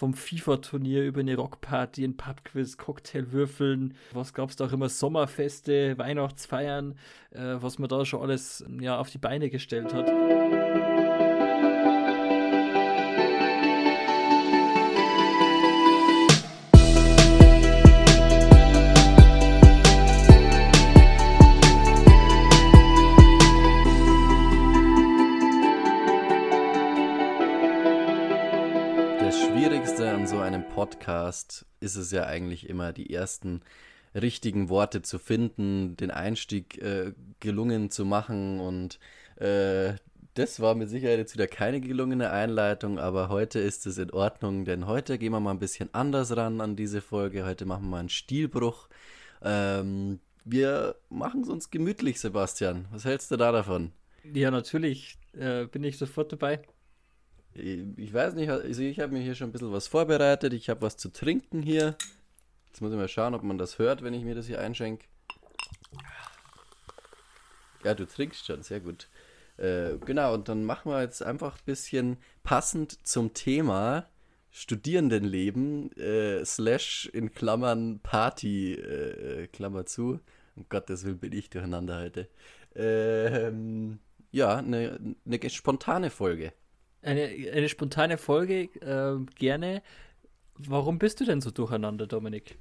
vom FIFA-Turnier über eine Rockparty, ein Pubquiz, Cocktailwürfeln, was gab es da auch immer, Sommerfeste, Weihnachtsfeiern, äh, was man da schon alles ja, auf die Beine gestellt hat. Podcast ist es ja eigentlich immer, die ersten richtigen Worte zu finden, den Einstieg äh, gelungen zu machen und äh, das war mit Sicherheit jetzt wieder keine gelungene Einleitung, aber heute ist es in Ordnung, denn heute gehen wir mal ein bisschen anders ran an diese Folge. Heute machen wir einen Stilbruch. Ähm, wir machen es uns gemütlich, Sebastian. Was hältst du da davon? Ja, natürlich äh, bin ich sofort dabei. Ich weiß nicht, also ich habe mir hier schon ein bisschen was vorbereitet. Ich habe was zu trinken hier. Jetzt muss ich mal schauen, ob man das hört, wenn ich mir das hier einschenke. Ja, du trinkst schon, sehr gut. Äh, genau, und dann machen wir jetzt einfach ein bisschen passend zum Thema Studierendenleben, äh, slash in Klammern Party, äh, Klammer zu. Um Gottes Willen bin ich durcheinander heute. Ähm, ja, eine ne spontane Folge. Eine, eine spontane Folge, äh, gerne. Warum bist du denn so durcheinander, Dominik?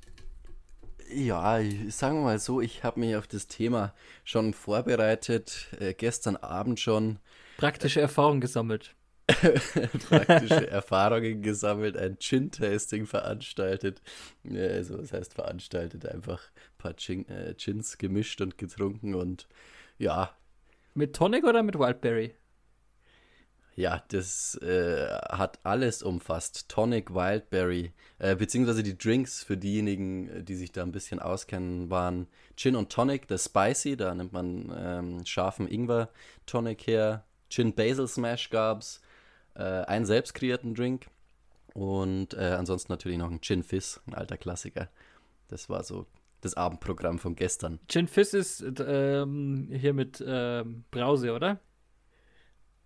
Ja, sagen wir mal so, ich habe mich auf das Thema schon vorbereitet, äh, gestern Abend schon. Praktische Erfahrungen gesammelt. Praktische Erfahrungen gesammelt, ein Gin-Tasting veranstaltet. Ja, also, was heißt veranstaltet? Einfach ein paar Gin, äh, Gins gemischt und getrunken und ja. Mit Tonic oder mit Wildberry? Ja, das äh, hat alles umfasst. Tonic, Wildberry, äh, beziehungsweise die Drinks für diejenigen, äh, die sich da ein bisschen auskennen, waren Gin und Tonic, das Spicy, da nimmt man ähm, scharfen Ingwer-Tonic her. Gin Basil Smash gab's, äh, einen selbst kreierten Drink und äh, ansonsten natürlich noch ein Gin Fizz, ein alter Klassiker. Das war so das Abendprogramm von gestern. Gin Fizz ist ähm, hier mit ähm, Brause, oder?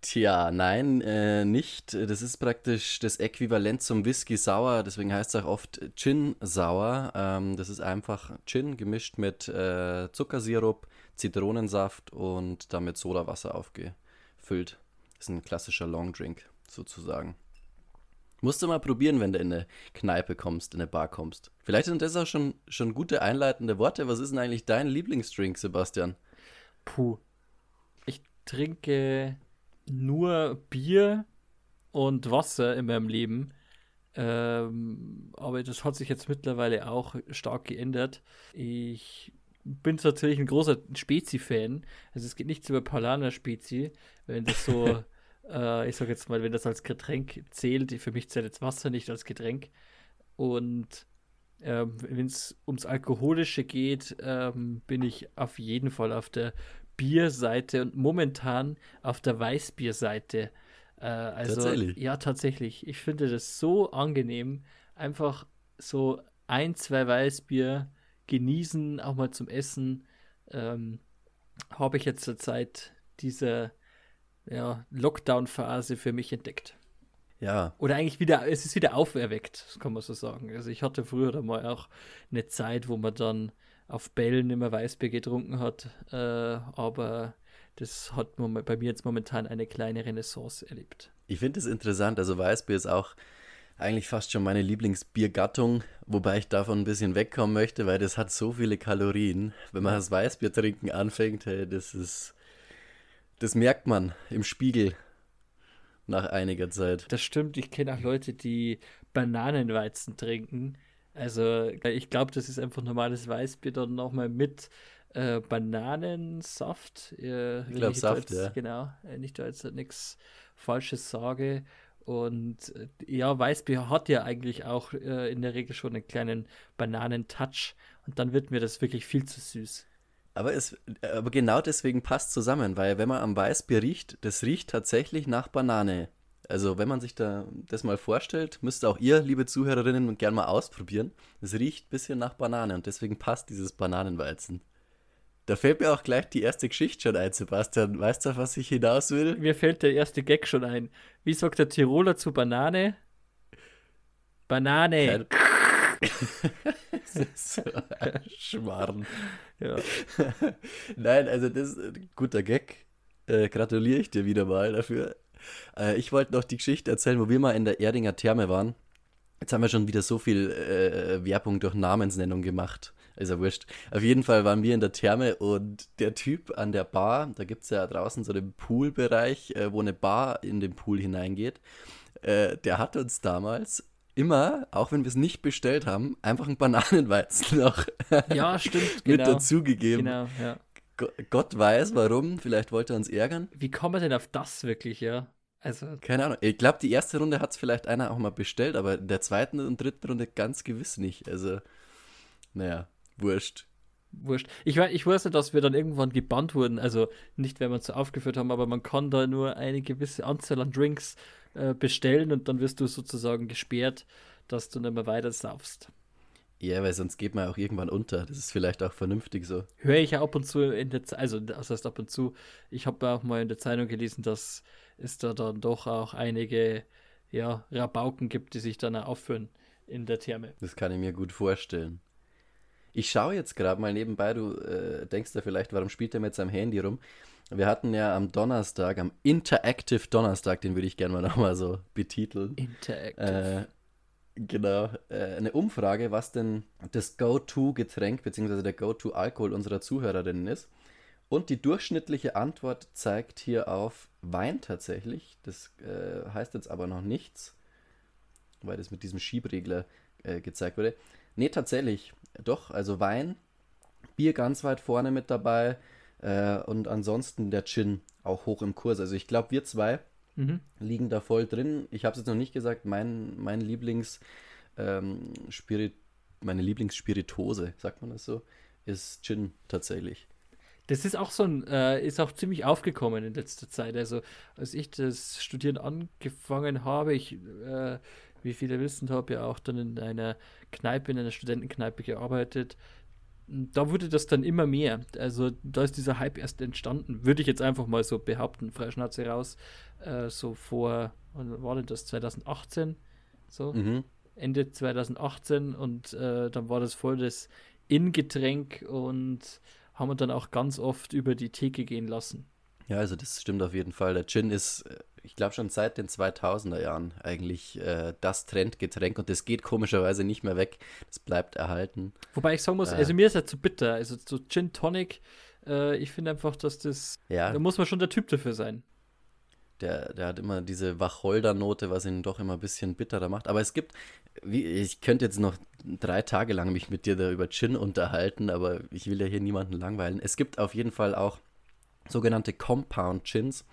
Tja, nein, äh, nicht. Das ist praktisch das Äquivalent zum Whisky Sauer, deswegen heißt es auch oft Gin Sauer. Ähm, das ist einfach Gin gemischt mit äh, Zuckersirup, Zitronensaft und damit Sodawasser aufgefüllt. Das ist ein klassischer Long Drink sozusagen. Musst du mal probieren, wenn du in eine Kneipe kommst, in eine Bar kommst. Vielleicht sind das auch schon, schon gute einleitende Worte. Was ist denn eigentlich dein Lieblingsdrink, Sebastian? Puh. Ich trinke nur Bier und Wasser in meinem Leben. Ähm, aber das hat sich jetzt mittlerweile auch stark geändert. Ich bin natürlich ein großer Spezi-Fan. Also es geht nichts über Paulaner Spezi, wenn das so, äh, ich sag jetzt mal, wenn das als Getränk zählt. Für mich zählt jetzt Wasser nicht als Getränk. Und ähm, wenn es ums Alkoholische geht, ähm, bin ich auf jeden Fall auf der Bierseite und momentan auf der Weißbierseite. Äh, also, tatsächlich? Ja, tatsächlich. Ich finde das so angenehm. Einfach so ein, zwei Weißbier genießen, auch mal zum Essen. Ähm, Habe ich jetzt zur Zeit dieser ja, Lockdown-Phase für mich entdeckt. Ja. Oder eigentlich wieder, es ist wieder auferweckt, kann man so sagen. Also ich hatte früher da mal auch eine Zeit, wo man dann auf Bällen immer Weißbier getrunken hat. Äh, aber das hat bei mir jetzt momentan eine kleine Renaissance erlebt. Ich finde es interessant. Also Weißbier ist auch eigentlich fast schon meine Lieblingsbiergattung, wobei ich davon ein bisschen wegkommen möchte, weil das hat so viele Kalorien. Wenn man das Weißbier trinken anfängt, hey, das ist, das merkt man im Spiegel nach einiger Zeit. Das stimmt. Ich kenne auch Leute, die Bananenweizen trinken also ich glaube, das ist einfach normales Weißbier dann nochmal mit äh, Bananensaft. Äh, ich glaube Saft, jetzt, ja. Genau, wenn ich da jetzt nichts Falsches sage. Und äh, ja, Weißbier hat ja eigentlich auch äh, in der Regel schon einen kleinen Bananentouch. Und dann wird mir das wirklich viel zu süß. Aber, es, aber genau deswegen passt zusammen, weil wenn man am Weißbier riecht, das riecht tatsächlich nach Banane. Also, wenn man sich da das mal vorstellt, müsst auch ihr, liebe Zuhörerinnen, gerne mal ausprobieren. Es riecht ein bisschen nach Banane und deswegen passt dieses Bananenweizen. Da fällt mir auch gleich die erste Geschichte schon ein, Sebastian. Weißt du, auf was ich hinaus will? Mir fällt der erste Gag schon ein. Wie sagt der Tiroler zu Banane? Banane. das ist so ein Schmarrn. Ja. Nein, also das ist ein guter Gag. Äh, gratuliere ich dir wieder mal dafür. Äh, ich wollte noch die Geschichte erzählen, wo wir mal in der Erdinger Therme waren. Jetzt haben wir schon wieder so viel äh, Werbung durch Namensnennung gemacht. Ist ja wurscht. Auf jeden Fall waren wir in der Therme und der Typ an der Bar, da gibt es ja draußen so den Poolbereich, äh, wo eine Bar in den Pool hineingeht, äh, der hat uns damals immer, auch wenn wir es nicht bestellt haben, einfach einen Bananenweizen noch Ja, stimmt, mit genau. dazugegeben. Genau, ja. Go- Gott weiß warum, vielleicht wollte er uns ärgern. Wie kommt man denn auf das wirklich, ja? Also, Keine Ahnung. Ich glaube, die erste Runde hat es vielleicht einer auch mal bestellt, aber in der zweiten und dritten Runde ganz gewiss nicht. Also, naja, wurscht. wurscht. Ich, ich nicht, dass wir dann irgendwann gebannt wurden. Also nicht, wenn wir uns so aufgeführt haben, aber man kann da nur eine gewisse Anzahl an Drinks äh, bestellen und dann wirst du sozusagen gesperrt, dass du nicht mehr weiter saufst. Ja, weil sonst geht man auch irgendwann unter. Das ist vielleicht auch vernünftig so. Höre ich ja ab und zu in der Zeitung, also das heißt ab und zu, ich habe auch mal in der Zeitung gelesen, dass es da dann doch auch einige ja, Rabauken gibt, die sich dann auch aufführen in der Therme. Das kann ich mir gut vorstellen. Ich schaue jetzt gerade mal nebenbei, du äh, denkst ja vielleicht, warum spielt er mit seinem Handy rum? Wir hatten ja am Donnerstag, am Interactive Donnerstag, den würde ich gerne mal nochmal so betiteln. Interactive. Genau, äh, eine Umfrage, was denn das Go-To-Getränk bzw. der Go-To-Alkohol unserer Zuhörerinnen ist. Und die durchschnittliche Antwort zeigt hier auf Wein tatsächlich. Das äh, heißt jetzt aber noch nichts, weil das mit diesem Schiebregler äh, gezeigt wurde. Nee, tatsächlich, doch, also Wein, Bier ganz weit vorne mit dabei äh, und ansonsten der Gin auch hoch im Kurs. Also ich glaube, wir zwei mhm. liegen da voll drin. Ich habe es jetzt noch nicht gesagt, mein, mein Lieblings ähm, Spirit, meine Lieblingsspiritose, sagt man das so, ist Gin tatsächlich. Das ist auch so ein, äh, ist auch ziemlich aufgekommen in letzter Zeit. Also, als ich das Studieren angefangen habe, ich, äh, wie viele wissen, habe ja auch dann in einer Kneipe, in einer Studentenkneipe gearbeitet. Da wurde das dann immer mehr. Also, da ist dieser Hype erst entstanden, würde ich jetzt einfach mal so behaupten, Freischnauze raus. Äh, so vor, wann war denn das, 2018? So, Mhm. Ende 2018 und äh, dann war das voll das In-Getränk und haben wir dann auch ganz oft über die Theke gehen lassen. Ja, also das stimmt auf jeden Fall. Der Gin ist, äh, ich glaube schon seit den 2000er Jahren eigentlich äh, das Trendgetränk und das geht komischerweise nicht mehr weg. Das bleibt erhalten. Wobei ich sagen muss, Äh. also mir ist er zu bitter. Also so Gin Tonic, äh, ich finde einfach, dass das, Ja, da muss man schon der Typ dafür sein. der, der hat immer diese Wacholdernote, was ihn doch immer ein bisschen bitterer macht. Aber es gibt, wie, ich könnte jetzt noch drei Tage lang mich mit dir da über Gin unterhalten, aber ich will ja hier niemanden langweilen. Es gibt auf jeden Fall auch sogenannte Compound Gins,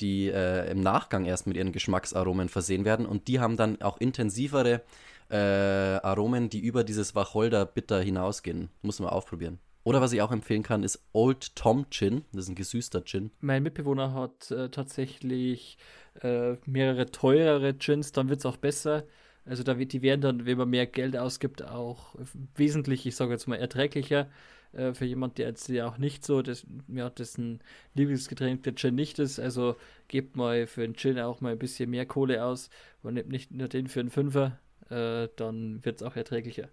die äh, im Nachgang erst mit ihren Geschmacksaromen versehen werden und die haben dann auch intensivere äh, Aromen, die über dieses Wacholder-Bitter hinausgehen. Muss man ausprobieren. Oder was ich auch empfehlen kann, ist Old Tom Gin. Das ist ein gesüßter Gin. Mein Mitbewohner hat äh, tatsächlich äh, mehrere teurere Gins, dann wird es auch besser. Also da wird, die werden dann, wenn man mehr Geld ausgibt, auch wesentlich, ich sage jetzt mal, erträglicher. Äh, für jemand, der jetzt ja auch nicht so, das, ja, dessen Lieblingsgetränk der Gin nicht ist. Also gebt mal für einen Gin auch mal ein bisschen mehr Kohle aus und nehmt nicht nur den für einen Fünfer, äh, dann wird es auch erträglicher.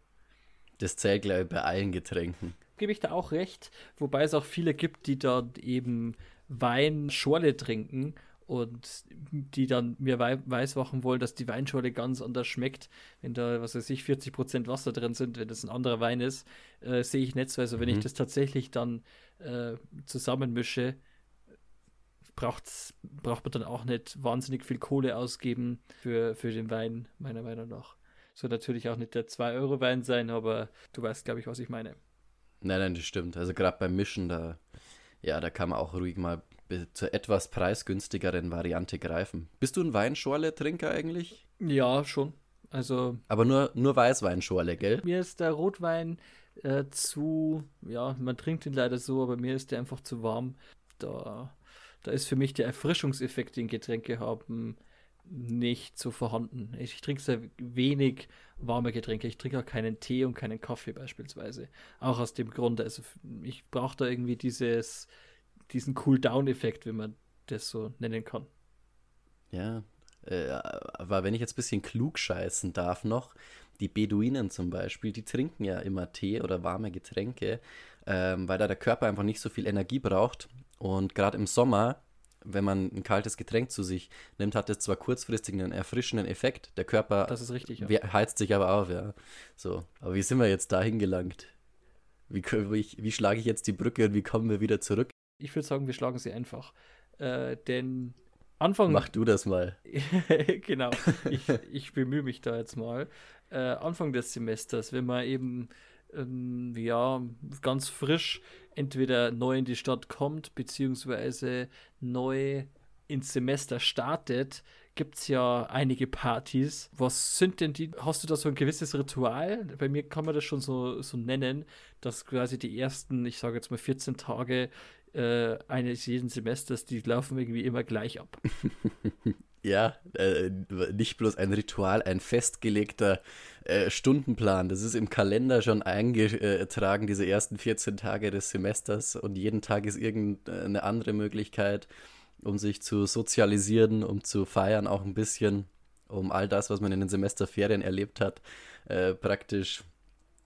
Das zählt, glaube ich, bei allen Getränken. Gebe ich da auch recht, wobei es auch viele gibt, die dann eben Weinschorle trinken und die dann mir wei weiß machen wollen, dass die Weinschorle ganz anders schmeckt, wenn da, was weiß ich, 40% Wasser drin sind, wenn das ein anderer Wein ist, äh, sehe ich nicht so. Also wenn Mhm. ich das tatsächlich dann äh, zusammenmische, braucht's, braucht man dann auch nicht wahnsinnig viel Kohle ausgeben für, für den Wein, meiner Meinung nach. Soll natürlich auch nicht der 2-Euro-Wein sein, aber du weißt, glaube ich, was ich meine. Nein, nein, das stimmt. Also gerade beim Mischen, da, ja, da kann man auch ruhig mal zur etwas preisgünstigeren Variante greifen. Bist du ein Weinschorle-Trinker eigentlich? Ja, schon. Also Aber nur, nur Weißweinschorle, gell? mir ist der Rotwein äh, zu, ja, man trinkt ihn leider so, aber mir ist der einfach zu warm. Da, da ist für mich der Erfrischungseffekt, den Getränke haben, nicht so vorhanden. Ich trinke sehr wenig warme Getränke. Ich trinke auch keinen Tee und keinen Kaffee beispielsweise. Auch aus dem Grund, also ich brauche da irgendwie dieses, diesen Cool-Down-Effekt, wenn man das so nennen kann. Ja. Äh, aber wenn ich jetzt ein bisschen klug scheißen darf noch, die Beduinen zum Beispiel, die trinken ja immer Tee oder warme Getränke, ähm, weil da der Körper einfach nicht so viel Energie braucht. Und gerade im Sommer, wenn man ein kaltes Getränk zu sich nimmt, hat es zwar kurzfristig einen erfrischenden Effekt. Der Körper das ist richtig, ja. heizt sich aber auf, ja. So, aber wie sind wir jetzt dahin gelangt? Wie, wie, wie schlage ich jetzt die Brücke und wie kommen wir wieder zurück? Ich würde sagen, wir schlagen sie einfach. Äh, denn Anfang. Mach du das mal. genau. Ich, ich bemühe mich da jetzt mal. Äh, Anfang des Semesters, wenn man eben ähm, ja ganz frisch entweder neu in die Stadt kommt, beziehungsweise neu ins Semester startet, gibt es ja einige Partys. Was sind denn die? Hast du da so ein gewisses Ritual? Bei mir kann man das schon so, so nennen, dass quasi die ersten, ich sage jetzt mal 14 Tage äh, eines jeden Semesters, die laufen irgendwie immer gleich ab. ja, äh, nicht bloß ein Ritual, ein festgelegter äh, Stundenplan. Das ist im Kalender schon eingetragen, diese ersten 14 Tage des Semesters und jeden Tag ist irgendeine andere Möglichkeit um sich zu sozialisieren, um zu feiern auch ein bisschen, um all das, was man in den Semesterferien erlebt hat, äh, praktisch,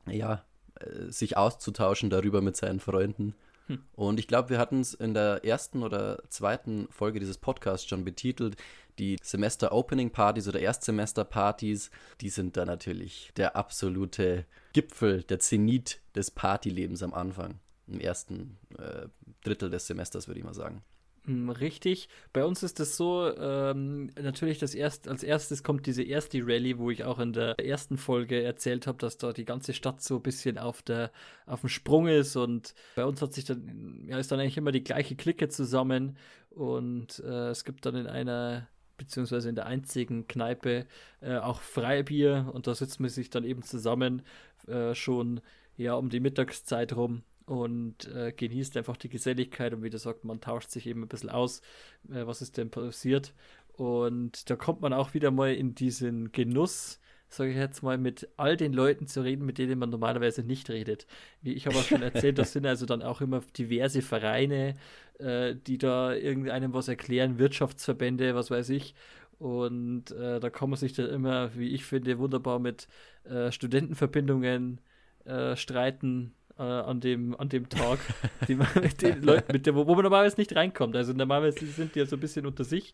ja, äh, sich auszutauschen darüber mit seinen Freunden. Hm. Und ich glaube, wir hatten es in der ersten oder zweiten Folge dieses Podcasts schon betitelt. Die Semester-Opening-Partys oder Erstsemester-Partys, die sind da natürlich der absolute Gipfel, der Zenit des Partylebens am Anfang. Im ersten äh, Drittel des Semesters, würde ich mal sagen. Hm, richtig. Bei uns ist es so, ähm, natürlich das erst, als erstes kommt diese erste Rallye, wo ich auch in der ersten Folge erzählt habe, dass da die ganze Stadt so ein bisschen auf der auf dem Sprung ist und bei uns hat sich dann, ja, ist dann eigentlich immer die gleiche Clique zusammen und äh, es gibt dann in einer beziehungsweise in der einzigen Kneipe äh, auch Freibier und da sitzt man sich dann eben zusammen äh, schon ja um die Mittagszeit rum und äh, genießt einfach die Geselligkeit und wie du sagst, man tauscht sich eben ein bisschen aus, äh, was ist denn passiert. Und da kommt man auch wieder mal in diesen Genuss, sage ich jetzt mal, mit all den Leuten zu reden, mit denen man normalerweise nicht redet. Wie ich habe auch schon erzählt, das sind also dann auch immer diverse Vereine, äh, die da irgendeinem was erklären, Wirtschaftsverbände, was weiß ich. Und äh, da kann man sich dann immer, wie ich finde, wunderbar mit äh, Studentenverbindungen äh, streiten äh, an, dem, an dem Tag, die man mit den Leuten, mit der, wo, wo man normalerweise nicht reinkommt. Also normalerweise sind die ja so ein bisschen unter sich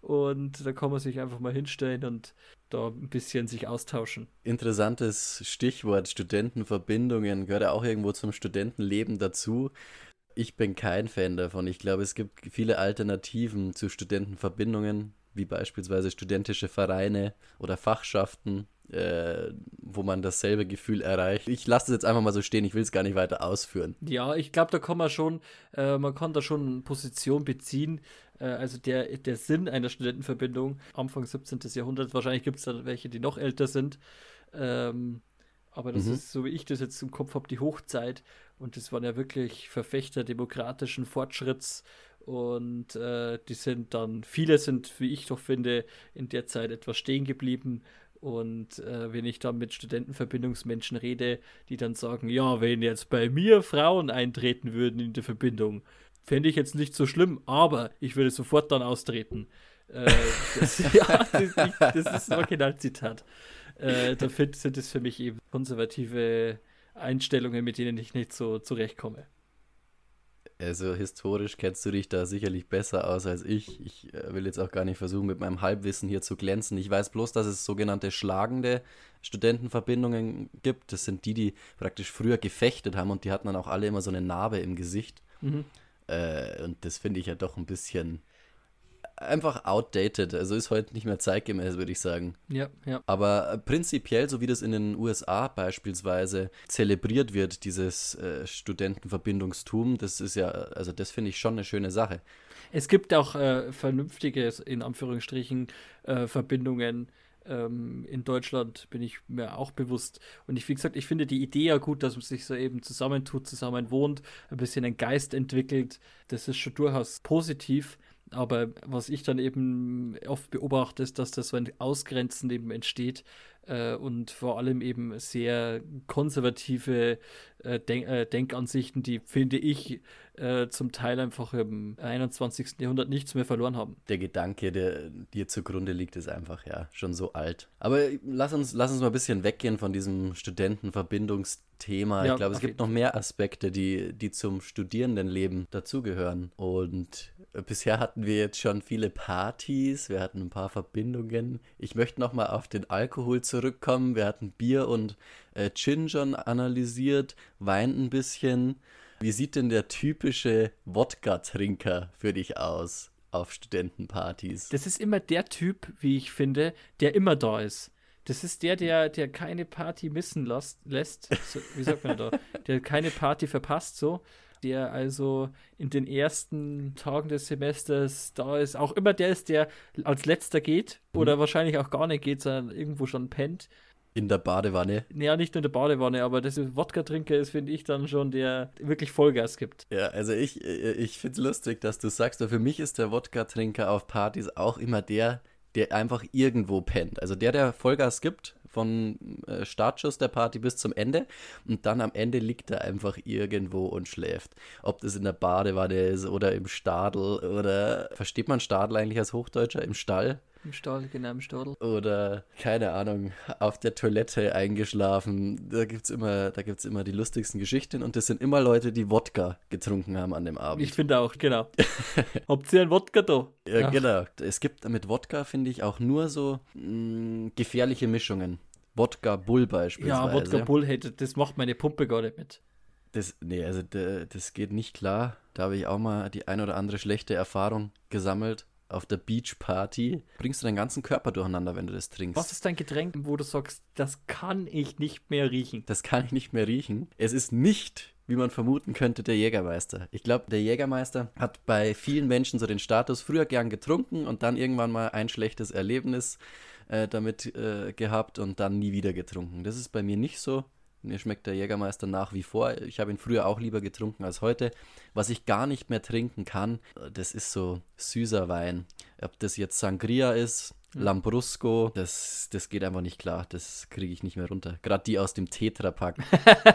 und da kann man sich einfach mal hinstellen und da ein bisschen sich austauschen. Interessantes Stichwort, Studentenverbindungen, gehört ja auch irgendwo zum Studentenleben dazu. Ich bin kein Fan davon. Ich glaube, es gibt viele Alternativen zu Studentenverbindungen, wie beispielsweise studentische Vereine oder Fachschaften äh, wo man dasselbe Gefühl erreicht. Ich lasse es jetzt einfach mal so stehen, ich will es gar nicht weiter ausführen. Ja, ich glaube, da kann man schon, äh, man kann da schon Position beziehen. Äh, also der, der Sinn einer Studentenverbindung, Anfang 17. Jahrhundert, wahrscheinlich gibt es da welche, die noch älter sind. Ähm, aber das mhm. ist, so wie ich das jetzt im Kopf habe, die Hochzeit. Und das waren ja wirklich Verfechter demokratischen Fortschritts. Und äh, die sind dann, viele sind, wie ich doch finde, in der Zeit etwas stehen geblieben und äh, wenn ich dann mit Studentenverbindungsmenschen rede, die dann sagen, ja, wenn jetzt bei mir Frauen eintreten würden in die Verbindung, fände ich jetzt nicht so schlimm, aber ich würde sofort dann austreten. Äh, das, ja, das, das, ist ein Originalzitat. Äh, da sind es für mich eben konservative Einstellungen, mit denen ich nicht so zurechtkomme. Also historisch kennst du dich da sicherlich besser aus als ich. Ich äh, will jetzt auch gar nicht versuchen, mit meinem Halbwissen hier zu glänzen. Ich weiß bloß, dass es sogenannte schlagende Studentenverbindungen gibt. Das sind die, die praktisch früher gefechtet haben und die hatten dann auch alle immer so eine Narbe im Gesicht. Mhm. Äh, und das finde ich ja doch ein bisschen einfach outdated. Also ist heute nicht mehr zeitgemäß, würde ich sagen. Ja, ja. Aber äh, prinzipiell, so wie das in den USA beispielsweise zelebriert wird, dieses äh, Studentenverbindungstum, das ist ja, also das finde ich schon eine schöne Sache. Es gibt auch äh, vernünftige, in Anführungsstrichen, äh, Verbindungen. Ähm, in Deutschland bin ich mir auch bewusst. Und ich, wie gesagt, ich finde die Idee ja gut, dass man sich so eben zusammentut, zusammen wohnt, ein bisschen einen Geist entwickelt. Das ist schon durchaus positiv. Aber was ich dann eben oft beobachte, ist, dass das so ein Ausgrenzen eben entsteht äh, und vor allem eben sehr konservative äh, Denk äh, Denkansichten, die, finde ich, äh, zum Teil einfach im 21. Jahrhundert nichts mehr verloren haben. Der Gedanke, der dir zugrunde liegt, ist einfach ja schon so alt. Aber lass uns, lass uns mal ein bisschen weggehen von diesem Studentenverbindungsthema. Ja, ich glaube, es gibt noch mehr Aspekte, die, die zum Studierendenleben dazugehören. Und bisher hatten wir jetzt schon viele Partys, wir hatten ein paar Verbindungen. Ich möchte nochmal auf den Alkohol zurückkommen. Wir hatten Bier und äh, Gin schon analysiert, Wein ein bisschen. Wie sieht denn der typische Wodka-Trinker für dich aus auf Studentenpartys? Das ist immer der Typ, wie ich finde, der immer da ist. Das ist der, der, der keine Party missen lässt. lässt so, wie sagt man da? Der keine Party verpasst, so der also in den ersten Tagen des Semesters da ist, auch immer der ist, der als letzter geht oder mhm. wahrscheinlich auch gar nicht geht, sondern irgendwo schon pennt. In der Badewanne. Ja, nicht nur in der Badewanne, aber das Wodka-Trinker ist, finde ich, dann schon der wirklich Vollgas gibt. Ja, also ich, ich finde es lustig, dass du sagst, für mich ist der Wodka-Trinker auf Partys auch immer der, der einfach irgendwo pennt. Also der, der Vollgas gibt, von äh, Startschuss der Party bis zum Ende und dann am Ende liegt er einfach irgendwo und schläft. Ob das in der Badewanne ist oder im Stadel oder versteht man Stadel eigentlich als Hochdeutscher im Stall? Im Stall, genau, im Stadel. Oder, keine Ahnung, auf der Toilette eingeschlafen. Da gibt es immer, immer die lustigsten Geschichten und das sind immer Leute, die Wodka getrunken haben an dem Abend. Ich finde auch, genau. Habt ihr einen Wodka da? Ja, Ach. genau. Es gibt mit Wodka, finde ich, auch nur so mh, mm, gefährliche Mischungen. Wodka Bull beispielsweise. Ja, Wodka Bull, hey, das macht meine Pumpe gar nicht mit. Das, nee, also das geht nicht klar. Da habe ich auch mal die ein oder andere schlechte Erfahrung gesammelt auf der Beachparty bringst du deinen ganzen Körper durcheinander, wenn du das trinkst. Was ist dein Getränk, wo du sagst, das kann ich nicht mehr riechen? Das kann ich nicht mehr riechen. Es ist nicht, wie man vermuten könnte, der Jägermeister. Ich glaube, der Jägermeister hat bei vielen Menschen so den Status früher gern getrunken und dann irgendwann mal ein schlechtes Erlebnis äh, damit äh, gehabt und dann nie wieder getrunken. Das ist bei mir nicht so. Mir schmeckt der Jägermeister nach wie vor. Ich habe ihn früher auch lieber getrunken als heute. Was ich gar nicht mehr trinken kann, das ist so süßer Wein. Ob das jetzt Sangria ist, mhm. Lambrusco, das, das geht einfach nicht klar. Das kriege ich nicht mehr runter. Gerade die aus dem Tetra-Pack.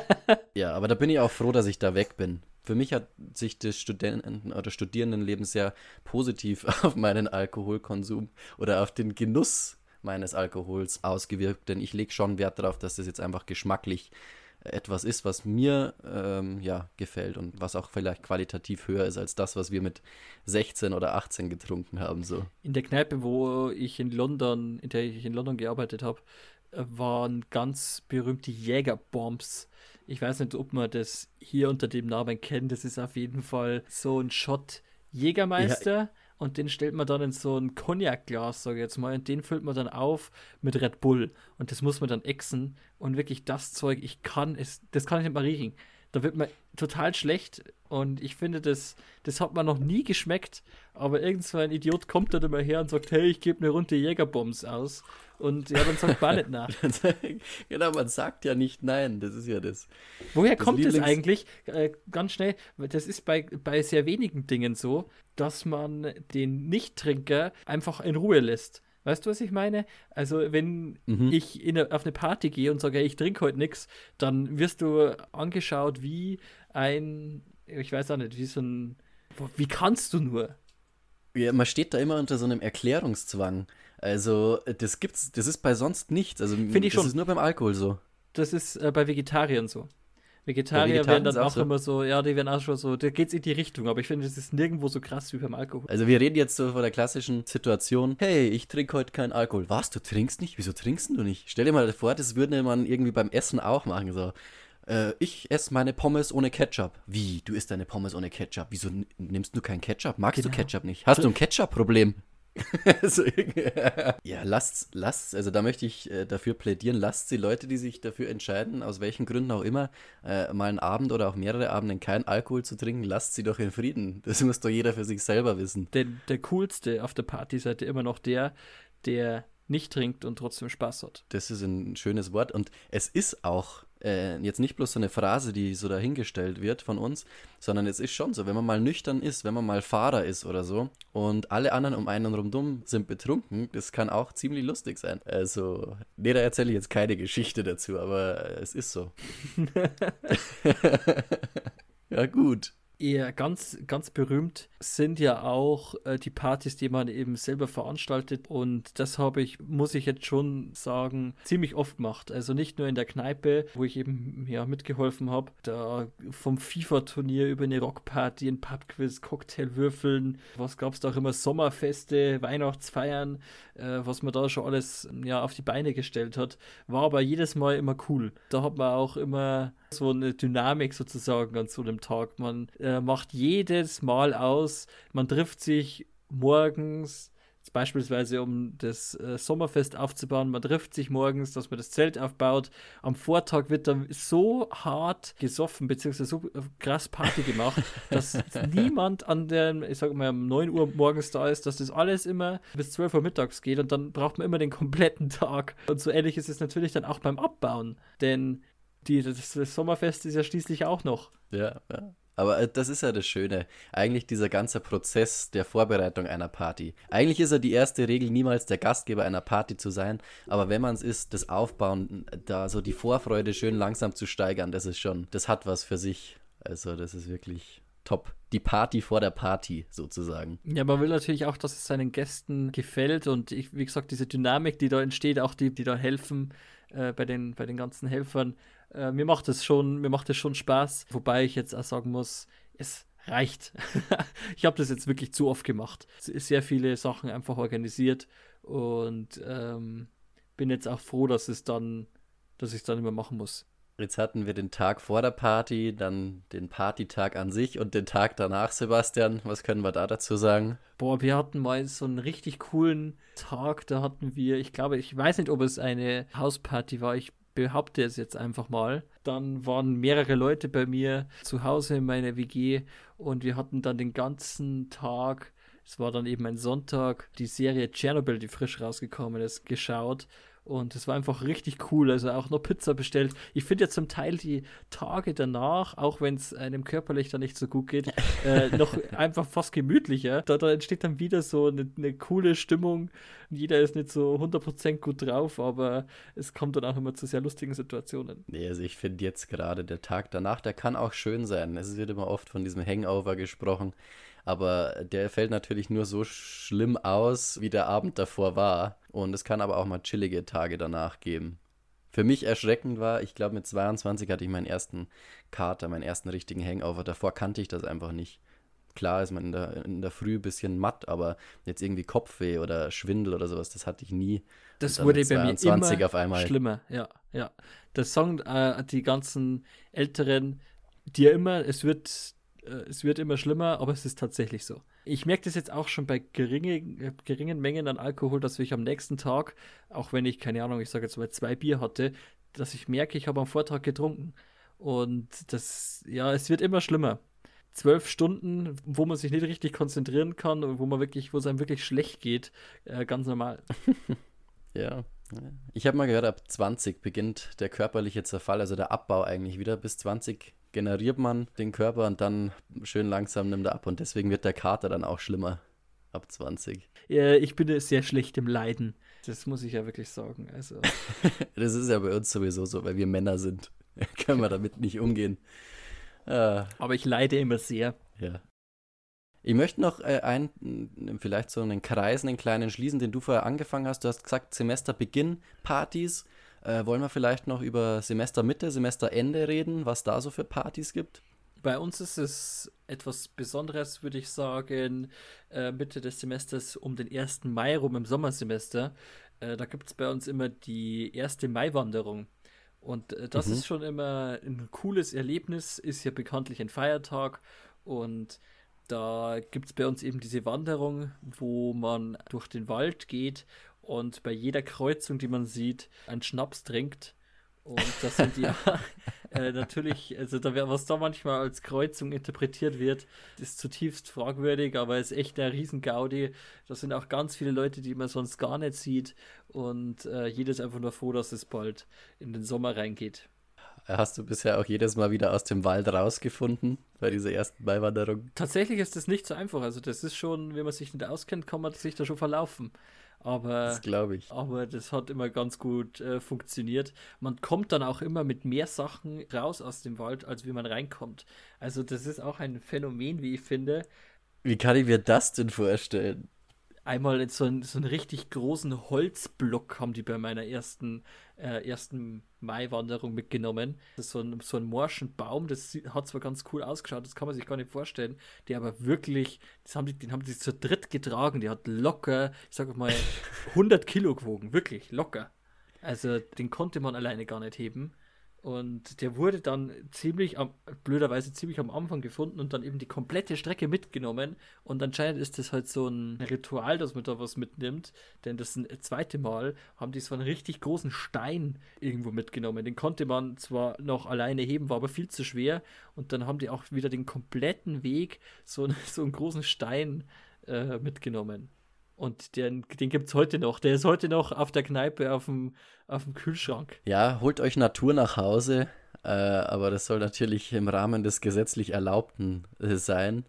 ja, aber da bin ich auch froh, dass ich da weg bin. Für mich hat sich das Studenten- oder Studierendenleben sehr positiv auf meinen Alkoholkonsum oder auf den Genuss meines Alkohols ausgewirkt, denn ich lege schon Wert darauf, dass das jetzt einfach geschmacklich etwas ist, was mir ähm, ja gefällt und was auch vielleicht qualitativ höher ist als das, was wir mit 16 oder 18 getrunken haben. So. In der Kneipe, wo ich in London, in der ich in London gearbeitet habe, äh, waren ganz berühmte Jägerbombs. Ich weiß nicht, ob man das hier unter dem Namen kennt. Das ist auf jeden Fall so ein Shot Jägermeister. Ja und den stellt man dann in so ein Cognac-Glas, sage ich jetzt mal, und den füllt man dann auf mit Red Bull und das muss man dann exen und wirklich das Zeug, ich kann es, das kann ich nicht mal riechen. Da wird man total schlecht und ich finde, das, das hat man noch nie geschmeckt, aber irgend so ein Idiot kommt dann immer her und sagt, hey, ich gebe eine Runde Jägerbombs aus und ja, dann sagt man nicht nach. genau, man sagt ja nicht nein, das ist ja das. Woher das kommt es eigentlich? Äh, ganz schnell, das ist bei, bei sehr wenigen Dingen so, dass man den Nichttrinker einfach in Ruhe lässt. Weißt du, was ich meine? Also, wenn mhm. ich in, auf eine Party gehe und sage, ich trinke heute nichts, dann wirst du angeschaut wie ein, ich weiß auch nicht, wie so ein, wie kannst du nur? Ja, man steht da immer unter so einem Erklärungszwang. Also, das gibt's, das ist bei sonst nichts. Also, Finde ich das schon. ist nur beim Alkohol so. Das ist äh, bei Vegetariern so. Vegetarier werden dann auch, auch so. immer so, ja, die werden auch schon so, da geht's in die Richtung, aber ich finde, das ist nirgendwo so krass wie beim Alkohol. Also wir reden jetzt so von der klassischen Situation, hey, ich trinke heute keinen Alkohol. Was, du trinkst nicht? Wieso trinkst du nicht? Stell dir mal vor, das würde man irgendwie beim Essen auch machen, so. Äh, ich esse meine Pommes ohne Ketchup. Wie? Du isst deine Pommes ohne Ketchup? Wieso nimmst du keinen Ketchup? Magst genau. du Ketchup nicht? Hast du ein Ketchup-Problem? so, ja, lasst, lasst, also da möchte ich äh, dafür plädieren, lasst die Leute, die sich dafür entscheiden, aus welchen Gründen auch immer, äh, mal einen Abend oder auch mehrere Abende keinen Alkohol zu trinken, lasst sie doch in Frieden. Das muss doch jeder für sich selber wissen. Denn der coolste auf der Partyseite immer noch der, der nicht trinkt und trotzdem Spaß hat. Das ist ein schönes Wort und es ist auch äh, jetzt nicht bloß so eine Phrase, die so dahingestellt wird von uns, sondern es ist schon so, wenn man mal nüchtern ist, wenn man mal Fahrer ist oder so und alle anderen um einen rundum sind betrunken, das kann auch ziemlich lustig sein. Also, nee, da erzähle ich jetzt keine Geschichte dazu, aber es ist so. ja, gut. Eher ganz, ganz berühmt sind ja auch äh, die Partys, die man eben selber veranstaltet. Und das habe ich, muss ich jetzt schon sagen, ziemlich oft gemacht. Also nicht nur in der Kneipe, wo ich eben ja mitgeholfen habe, da vom FIFA-Turnier über eine Rockparty, ein Pubquiz, Cocktailwürfeln, was gab es da auch immer, Sommerfeste, Weihnachtsfeiern, äh, was man da schon alles ja, auf die Beine gestellt hat, war aber jedes Mal immer cool. Da hat man auch immer so eine Dynamik sozusagen an so einem Tag. Man äh, macht jedes Mal aus, man trifft sich morgens, beispielsweise um das äh, Sommerfest aufzubauen, man trifft sich morgens, dass man das Zelt aufbaut. Am Vortag wird dann so hart gesoffen, beziehungsweise so äh, krass Party gemacht, dass niemand an der, ich sag mal, um 9 Uhr morgens da ist, dass das alles immer bis 12 Uhr mittags geht und dann braucht man immer den kompletten Tag. Und so ähnlich ist es natürlich dann auch beim Abbauen, denn die, das, das Sommerfest ist ja schließlich auch noch. Ja, ja. Aber äh, das ist ja das Schöne. Eigentlich dieser ganze Prozess der Vorbereitung einer Party. Eigentlich ist ja die erste Regel, niemals der Gastgeber einer Party zu sein. Aber wenn man es ist, das Aufbauen, da so die Vorfreude schön langsam zu steigern, das ist schon, das hat was für sich. Also, das ist wirklich top. Die Party vor der Party sozusagen. Ja, man will natürlich auch, dass es seinen Gästen gefällt und ich, wie gesagt, diese Dynamik, die da entsteht, auch die, die da helfen äh, bei, den, bei den ganzen Helfern, äh, mir macht es schon, mir macht es schon Spaß, wobei ich jetzt auch sagen muss, es reicht. ich habe das jetzt wirklich zu oft gemacht. Sehr viele Sachen einfach organisiert und ähm, bin jetzt auch froh, dass es dann, dass ich es dann immer machen muss. Jetzt hatten wir den Tag vor der Party, dann den Partytag an sich und den Tag danach, Sebastian. Was können wir da dazu sagen? Boah, wir hatten mal so einen richtig coolen Tag. Da hatten wir, ich glaube, ich weiß nicht, ob es eine Hausparty war. Ich behaupte es jetzt einfach mal. Dann waren mehrere Leute bei mir zu Hause in meiner WG und wir hatten dann den ganzen Tag, es war dann eben ein Sonntag, die Serie Chernobyl, die frisch rausgekommen ist, geschaut und es war einfach richtig cool. Also auch noch Pizza bestellt. Ich finde ja zum Teil die Tage danach, auch wenn es einem körperlich dann nicht so gut geht, äh, noch einfach fast gemütlicher. Da, da, entsteht dann wieder so eine, eine coole Stimmung. Jeder ist nicht so 100% gut drauf, aber es kommt dann auch immer zu sehr lustigen Situationen. Nee, also ich finde jetzt gerade der Tag danach, der kann auch schön sein. Es wird immer oft von diesem Hangover gesprochen. Aber der fällt natürlich nur so schlimm aus, wie der Abend davor war. Und es kann aber auch mal chillige Tage danach geben. Für mich erschreckend war, ich glaube mit 22 hatte ich meinen ersten Kater, meinen ersten richtigen Hangover. Davor kannte ich das einfach nicht. Klar ist man in der, in der Früh ein bisschen matt, aber jetzt irgendwie Kopfweh oder Schwindel oder sowas, das hatte ich nie. Das wurde bei mir immer auf einmal. schlimmer, ja, ja. Der Song, äh, die ganzen Älteren, die ja immer, es wird äh, es wird immer schlimmer, aber es ist tatsächlich so. Ich merke das jetzt auch schon bei geringe, äh, geringen Mengen an Alkohol, dass ich am nächsten Tag, auch wenn ich, keine Ahnung, ich sage jetzt mal zwei Bier hatte, dass ich merke, ich habe am Vortag getrunken. Und das, ja, es wird immer schlimmer. Zwölf Stunden, wo man sich nicht richtig konzentrieren kann und wo man wirklich, wo es einem wirklich schlecht geht, äh, ganz normal. ja. Ich habe mal gehört, ab 20 beginnt der körperliche Zerfall, also der Abbau eigentlich wieder. Bis 20 generiert man den Körper und dann schön langsam nimmt er ab. Und deswegen wird der Kater dann auch schlimmer ab 20. Ja, ich bin sehr schlecht im Leiden. Das muss ich ja wirklich sagen. Also. das ist ja bei uns sowieso so, weil wir Männer sind. Können wir damit nicht umgehen. Ah. Aber ich leide immer sehr. Ja. Ich möchte noch äh, ein, vielleicht so einen Kreis, einen kleinen schließen, den du vorher angefangen hast. Du hast gesagt, Semesterbeginn, Partys. Äh, wollen wir vielleicht noch über Semestermitte, Semesterende reden, was da so für Partys gibt? Bei uns ist es etwas Besonderes, würde ich sagen, äh, Mitte des Semesters um den 1. Mai rum im Sommersemester. Äh, da gibt es bei uns immer die erste Maiwanderung. Und äh, das mhm. ist schon immer ein cooles Erlebnis, ist ja bekanntlich ein Feiertag. Und da gibt es bei uns eben diese Wanderung, wo man durch den Wald geht und bei jeder Kreuzung, die man sieht, einen Schnaps trinkt. Und das sind ja äh, natürlich, also da, was da manchmal als Kreuzung interpretiert wird, ist zutiefst fragwürdig, aber ist echt eine Riesengaudi. Da sind auch ganz viele Leute, die man sonst gar nicht sieht. Und äh, jeder ist einfach nur froh, dass es bald in den Sommer reingeht. Hast du bisher auch jedes Mal wieder aus dem Wald rausgefunden bei dieser ersten Beiwanderung? Tatsächlich ist das nicht so einfach. Also das ist schon, wenn man sich nicht auskennt, kann man sich da schon verlaufen. Aber, das glaube ich. Aber das hat immer ganz gut äh, funktioniert. Man kommt dann auch immer mit mehr Sachen raus aus dem Wald, als wie man reinkommt. Also das ist auch ein Phänomen, wie ich finde. Wie kann ich mir das denn vorstellen? Einmal so, einen, so einen richtig großen Holzblock haben die bei meiner ersten, äh, ersten Maiwanderung mitgenommen. Das ist so ein, so ein morschen Baum, das hat zwar ganz cool ausgeschaut, das kann man sich gar nicht vorstellen, der aber wirklich, das haben die, den haben die zu dritt getragen, die hat locker, ich sag mal, 100 Kilo gewogen, wirklich locker. Also den konnte man alleine gar nicht heben. Und der wurde dann ziemlich, am, blöderweise ziemlich am Anfang gefunden und dann eben die komplette Strecke mitgenommen. Und anscheinend ist das halt so ein Ritual, dass man da was mitnimmt. Denn das zweite Mal haben die so einen richtig großen Stein irgendwo mitgenommen. Den konnte man zwar noch alleine heben, war aber viel zu schwer. Und dann haben die auch wieder den kompletten Weg so, so einen großen Stein äh, mitgenommen. Und den, den gibt es heute noch. Der ist heute noch auf der Kneipe auf dem, auf dem Kühlschrank. Ja, holt euch Natur nach Hause, äh, aber das soll natürlich im Rahmen des gesetzlich Erlaubten äh, sein.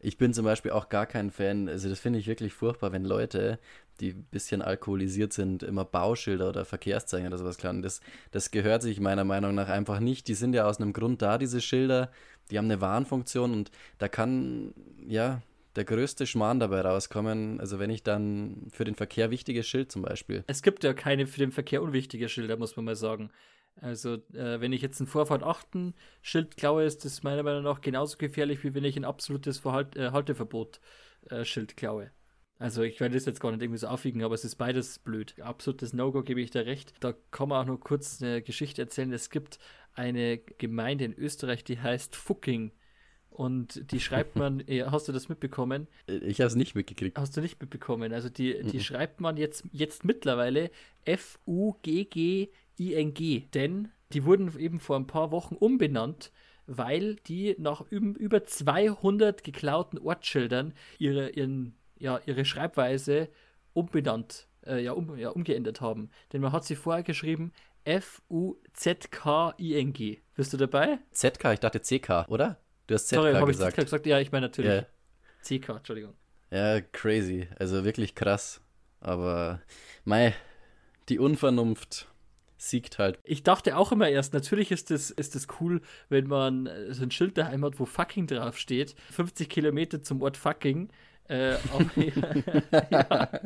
Ich bin zum Beispiel auch gar kein Fan, also das finde ich wirklich furchtbar, wenn Leute, die ein bisschen alkoholisiert sind, immer Bauschilder oder Verkehrszeichen oder sowas klauen. Das, das gehört sich meiner Meinung nach einfach nicht. Die sind ja aus einem Grund da, diese Schilder. Die haben eine Warnfunktion und da kann, ja, der größte Schmarrn dabei rauskommen. Also wenn ich dann für den Verkehr wichtiges Schild zum Beispiel. Es gibt ja keine für den Verkehr unwichtige Schilder, muss man mal sagen. Also äh, wenn ich jetzt ein Vorfahrt achten Schild klaue, ist das meiner Meinung nach genauso gefährlich, wie wenn ich ein absolutes Verhalt, äh, Halteverbot äh, Schild klaue. Also ich werde das jetzt gar nicht irgendwie so aufwiegen, aber es ist beides blöd. Absolutes No-Go gebe ich da recht. Da kann man auch noch kurz eine Geschichte erzählen. Es gibt eine Gemeinde in Österreich, die heißt Fucking. Und die schreibt man, hast du das mitbekommen? Ich habe es nicht mitgekriegt. Hast du nicht mitbekommen? Also die, die mhm. schreibt man jetzt, jetzt mittlerweile F-U-G-G-I-N-G. Denn die wurden eben vor ein paar Wochen umbenannt, weil die nach über 200 geklauten Ortsschildern ihre, ihren, ja, ihre Schreibweise umbenannt, äh, ja, um, ja, umgeändert haben. Denn man hat sie vorher geschrieben F-U-Z-K-I-N-G. Bist du dabei? ZK, ich dachte CK, oder? Du hast ZK Sorry, gesagt. Ich ZK gesagt. Ja, ich meine natürlich. Yeah. CK, Entschuldigung. Ja, crazy. Also wirklich krass. Aber mei, die Unvernunft siegt halt. Ich dachte auch immer erst, natürlich ist es ist das cool, wenn man so ein Schild daheim hat, wo fucking draufsteht. 50 Kilometer zum Ort fucking. Äh, ja, ja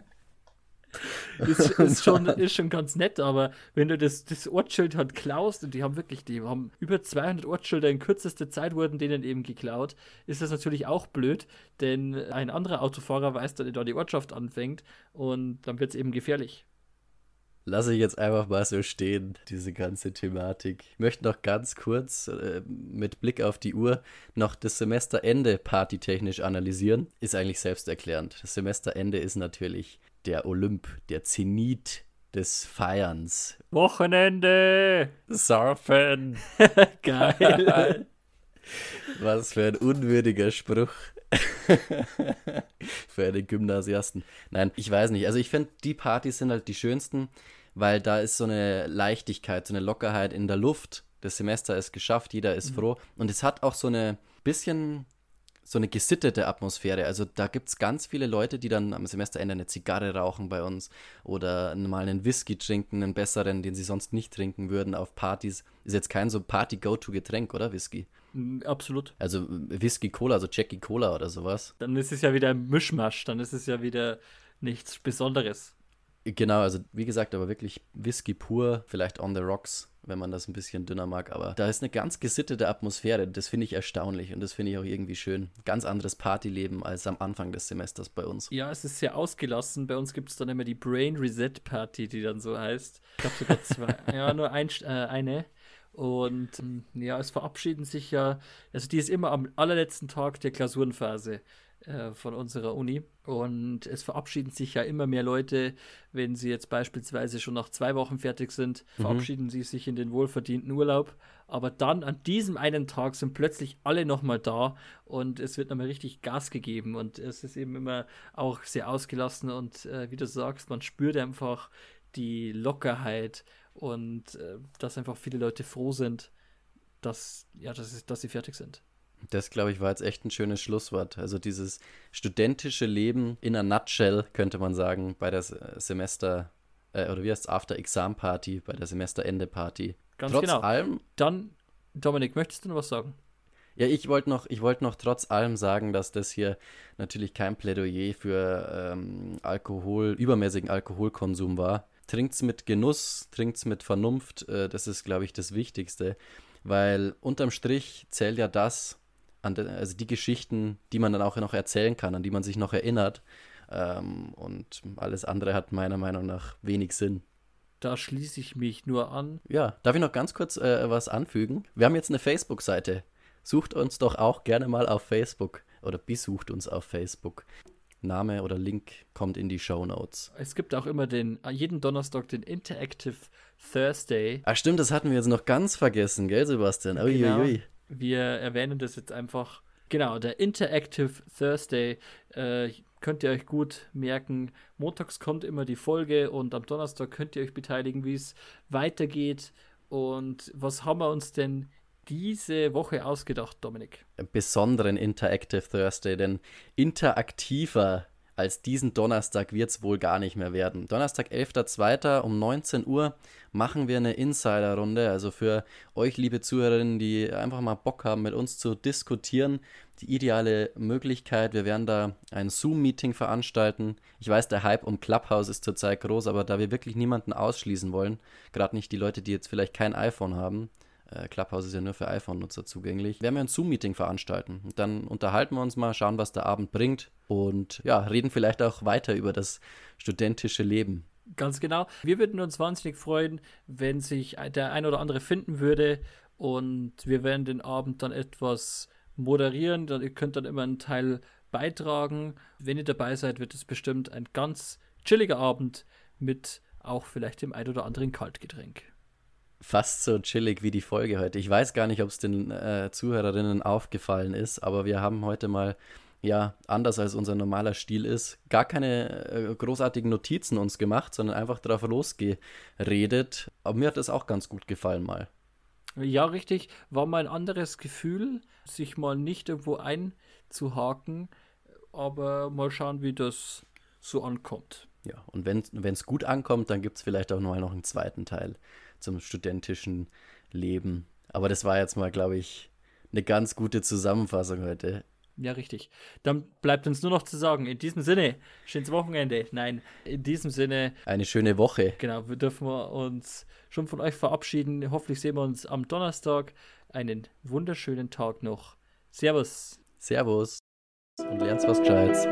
ist, ist, schon, ist schon ganz nett, aber wenn du das, das Ortsschild halt klaust und die haben wirklich, die haben über 200 Ortsschilder in kürzester Zeit wurden denen eben geklaut, ist das natürlich auch blöd, denn ein anderer Autofahrer weiß, dass da die Ortschaft anfängt und dann wird es eben gefährlich. Lasse ich jetzt einfach mal so stehen, diese ganze Thematik. Ich möchte noch ganz kurz äh, mit Blick auf die Uhr noch das Semesterende partytechnisch analysieren. Ist eigentlich selbsterklärend. Das Semesterende ist natürlich der Olymp, der Zenit des Feierns. Wochenende! Surfen! Geil! Was für ein unwürdiger Spruch. für einen Gymnasiasten. Nein, ich weiß nicht. Also ich finde, die Partys sind halt die schönsten, weil da ist so eine Leichtigkeit, so eine Lockerheit in der Luft. Das Semester ist geschafft, jeder ist mhm. froh. Und es hat auch so eine bisschen so eine gesittete Atmosphäre. Also da gibt es ganz viele Leute, die dann am Semesterende eine Zigarre rauchen bei uns oder mal einen Whisky trinken, einen besseren, den sie sonst nicht trinken würden auf Partys. Ist jetzt kein so Party-Go-To-Getränk, oder Whisky? Mm, absolut. Also Whisky-Cola, also Jackie Cola oder sowas. Dann ist es ja wieder ein Mischmasch, dann ist es ja wieder nichts Besonderes. Genau, also wie gesagt, aber wirklich Whisky pur, vielleicht on the rocks wenn man das ein bisschen dünner mag. Aber da ist eine ganz gesittete Atmosphäre. Das finde ich erstaunlich und das finde ich auch irgendwie schön. Ganz anderes Partyleben als am Anfang des Semesters bei uns. Ja, es ist sehr ausgelassen. Bei uns gibt es dann immer die Brain Reset Party, die dann so heißt. Ich glaube sogar zwei. ja, nur ein, äh, eine. Und ähm, ja, es verabschieden sich ja, also die ist immer am allerletzten Tag der Klausurenphase. Äh, von unserer Uni. Und es verabschieden sich ja immer mehr Leute, wenn sie jetzt beispielsweise schon nach zwei Wochen fertig sind, mhm. verabschieden sie sich in den wohlverdienten Urlaub. Aber dann an diesem einen Tag sind plötzlich alle nochmal da und es wird nochmal richtig Gas gegeben. Und es ist eben immer auch sehr ausgelassen und äh, wie du sagst, man spürt einfach die Lockerheit und äh, dass einfach viele Leute froh sind, dass, ja, dass, dass sie fertig sind. Das, glaube ich, war jetzt echt ein schönes Schlusswort. Also dieses studentische Leben in a nutshell, könnte man sagen, bei der Semester, äh, oder wie heißt es, After-Exam-Party, bei der Semesterende-Party. Ganz Trotz genau. allem, Dann, Dominik, möchtest du noch was sagen? ja, ich wollte noch, ich wollte noch trotz allem sagen, dass das hier natürlich kein Plädoyer für ähm, Alkohol, übermäßigen Alkoholkonsum war. Trinkt's mit Genuss, trinkt's mit Vernunft, äh, das ist, glaube ich, das Wichtigste. Weil unterm Strich zählt ja das, an de, also die Geschichten, die man dann auch noch erzählen kann, an die man sich noch erinnert. Ähm, und alles andere hat meiner Meinung nach wenig Sinn. Da schließe ich mich nur an. Ja, darf ich noch ganz kurz äh, was anfügen? Wir haben jetzt eine Facebook-Seite. Sucht uns doch auch gerne mal auf Facebook oder besucht uns auf Facebook. Name oder Link kommt in die Show Notes. Es gibt auch immer den, jeden Donnerstag den Interactive Thursday. Ach stimmt, das hatten wir jetzt noch ganz vergessen, gell, Sebastian? Genau. Ui. Wir erwähnen das jetzt einfach. Genau, der Interactive Thursday. Äh, könnt ihr euch gut merken. Montags kommt immer die Folge und am Donnerstag könnt ihr euch beteiligen, wie es weitergeht. Und was haben wir uns denn diese Woche ausgedacht, Dominik? besonderen Interactive Thursday, denn interaktiver als diesen Donnerstag wird es wohl gar nicht mehr werden. Donnerstag, 11.02. um 19 Uhr machen wir eine Insider-Runde. Also für euch, liebe Zuhörerinnen, die einfach mal Bock haben, mit uns zu diskutieren, die ideale Möglichkeit. Wir werden da ein Zoom-Meeting veranstalten. Ich weiß, der Hype um Clubhouse ist zurzeit groß, aber da wir wirklich niemanden ausschließen wollen, gerade nicht die Leute, die jetzt vielleicht kein iPhone haben, äh, Clubhouse ist ja nur für iPhone-Nutzer zugänglich. Werden wir ein Zoom-Meeting veranstalten. Und dann unterhalten wir uns mal, schauen, was der Abend bringt und ja, reden vielleicht auch weiter über das studentische Leben. Ganz genau. Wir würden uns wahnsinnig freuen, wenn sich der ein oder andere finden würde und wir werden den Abend dann etwas moderieren. Ihr könnt dann immer einen Teil beitragen. Wenn ihr dabei seid, wird es bestimmt ein ganz chilliger Abend mit auch vielleicht dem ein oder anderen Kaltgetränk. Fast so chillig wie die Folge heute. Ich weiß gar nicht, ob es den äh, Zuhörerinnen aufgefallen ist, aber wir haben heute mal, ja, anders als unser normaler Stil ist, gar keine äh, großartigen Notizen uns gemacht, sondern einfach drauf losgeredet. Aber mir hat das auch ganz gut gefallen mal. Ja, richtig. War mal ein anderes Gefühl, sich mal nicht irgendwo einzuhaken, aber mal schauen, wie das so ankommt. Ja, und wenn es gut ankommt, dann gibt es vielleicht auch mal noch einen zweiten Teil zum studentischen Leben. Aber das war jetzt mal, glaube ich, eine ganz gute Zusammenfassung heute. Ja, richtig. Dann bleibt uns nur noch zu sagen, in diesem Sinne, schönes Wochenende. Nein, in diesem Sinne, Eine schöne Woche. genau, wir dürfen wir uns schon von euch verabschieden. Hoffentlich sehen wir uns am Donnerstag. Einen wunderschönen Tag noch. Servus. Servus und lernst was Gescheites.